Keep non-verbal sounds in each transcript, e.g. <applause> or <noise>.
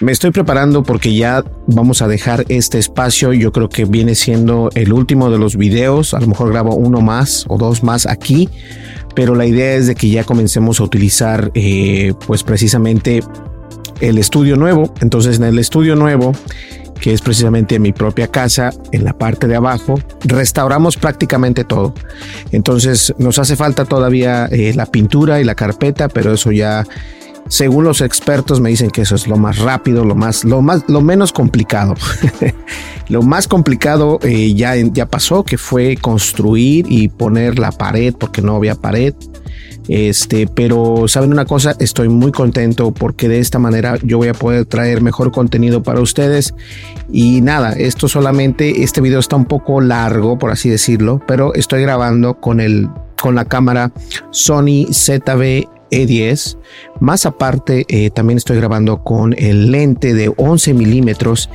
Me estoy preparando porque ya vamos a dejar este espacio. Yo creo que viene siendo el último de los videos. A lo mejor grabo uno más o dos más aquí. Pero la idea es de que ya comencemos a utilizar eh, pues precisamente el estudio nuevo. Entonces en el estudio nuevo que es precisamente mi propia casa, en la parte de abajo, restauramos prácticamente todo. Entonces nos hace falta todavía eh, la pintura y la carpeta, pero eso ya, según los expertos, me dicen que eso es lo más rápido, lo más, lo más, lo menos complicado. <laughs> lo más complicado eh, ya, ya pasó, que fue construir y poner la pared, porque no había pared. Este, pero saben una cosa, estoy muy contento porque de esta manera yo voy a poder traer mejor contenido para ustedes. Y nada, esto solamente, este video está un poco largo, por así decirlo, pero estoy grabando con el, con la cámara Sony ZV E10. Más aparte, eh, también estoy grabando con el lente de 11 milímetros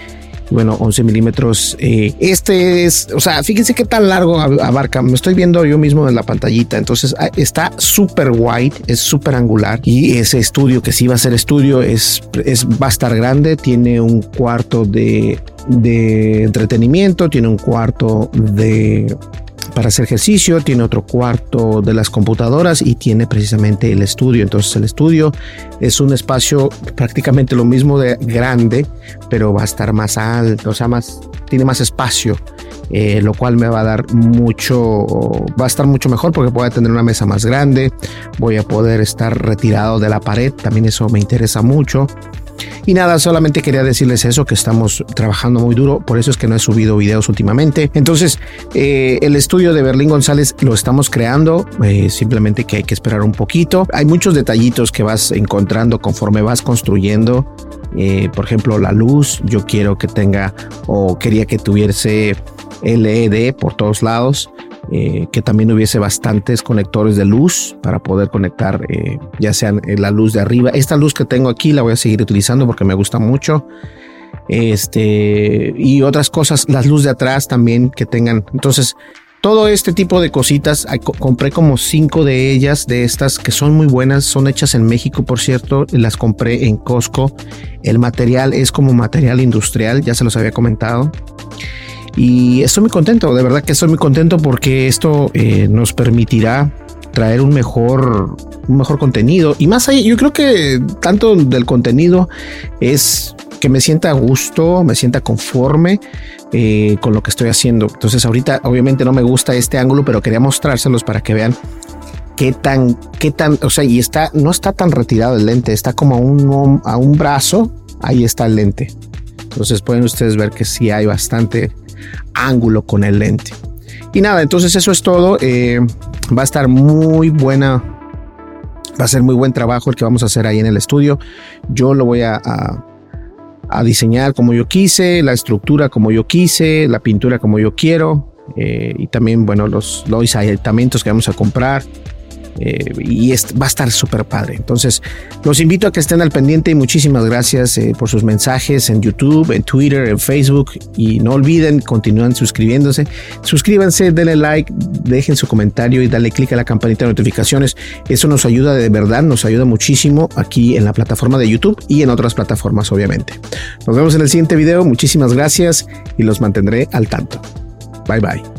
bueno, 11 milímetros. Eh, este es, o sea, fíjense qué tan largo abarca. Me estoy viendo yo mismo en la pantallita. Entonces ah, está súper wide, es súper angular. Y ese estudio que sí va a ser estudio es, es va a estar grande. Tiene un cuarto de, de entretenimiento, tiene un cuarto de para hacer ejercicio, tiene otro cuarto de las computadoras y tiene precisamente el estudio. Entonces el estudio es un espacio prácticamente lo mismo de grande, pero va a estar más alto, o sea, más, tiene más espacio. Eh, lo cual me va a dar mucho, va a estar mucho mejor porque voy a tener una mesa más grande, voy a poder estar retirado de la pared, también eso me interesa mucho. Y nada, solamente quería decirles eso, que estamos trabajando muy duro, por eso es que no he subido videos últimamente. Entonces, eh, el estudio de Berlín González lo estamos creando, eh, simplemente que hay que esperar un poquito. Hay muchos detallitos que vas encontrando conforme vas construyendo. Eh, por ejemplo, la luz, yo quiero que tenga o quería que tuviese LED por todos lados. Eh, que también hubiese bastantes conectores de luz para poder conectar eh, ya sean la luz de arriba. Esta luz que tengo aquí la voy a seguir utilizando porque me gusta mucho. Este y otras cosas, las luces de atrás también que tengan. Entonces, todo este tipo de cositas, compré como cinco de ellas, de estas que son muy buenas, son hechas en México, por cierto, las compré en Costco. El material es como material industrial, ya se los había comentado. Y estoy muy contento, de verdad que estoy muy contento porque esto eh, nos permitirá traer un mejor, un mejor contenido. Y más allá, yo creo que tanto del contenido es que me sienta a gusto, me sienta conforme eh, con lo que estoy haciendo. Entonces ahorita obviamente no me gusta este ángulo, pero quería mostrárselos para que vean qué tan, qué tan, o sea, y está, no está tan retirado el lente, está como a un, a un brazo, ahí está el lente. Entonces pueden ustedes ver que sí hay bastante ángulo con el lente. Y nada, entonces eso es todo. Eh, va a estar muy buena Va a ser muy buen trabajo el que vamos a hacer ahí en el estudio. Yo lo voy a, a, diseñar como yo quise, la estructura como yo quise, la pintura como yo quiero. Eh, y también, bueno, los, los aditamentos que vamos a comprar. Eh, y va a estar súper padre. Entonces, los invito a que estén al pendiente y muchísimas gracias eh, por sus mensajes en YouTube, en Twitter, en Facebook. Y no olviden, continúen suscribiéndose. Suscríbanse, denle like, dejen su comentario y dale clic a la campanita de notificaciones. Eso nos ayuda de verdad, nos ayuda muchísimo aquí en la plataforma de YouTube y en otras plataformas, obviamente. Nos vemos en el siguiente video. Muchísimas gracias y los mantendré al tanto. Bye bye.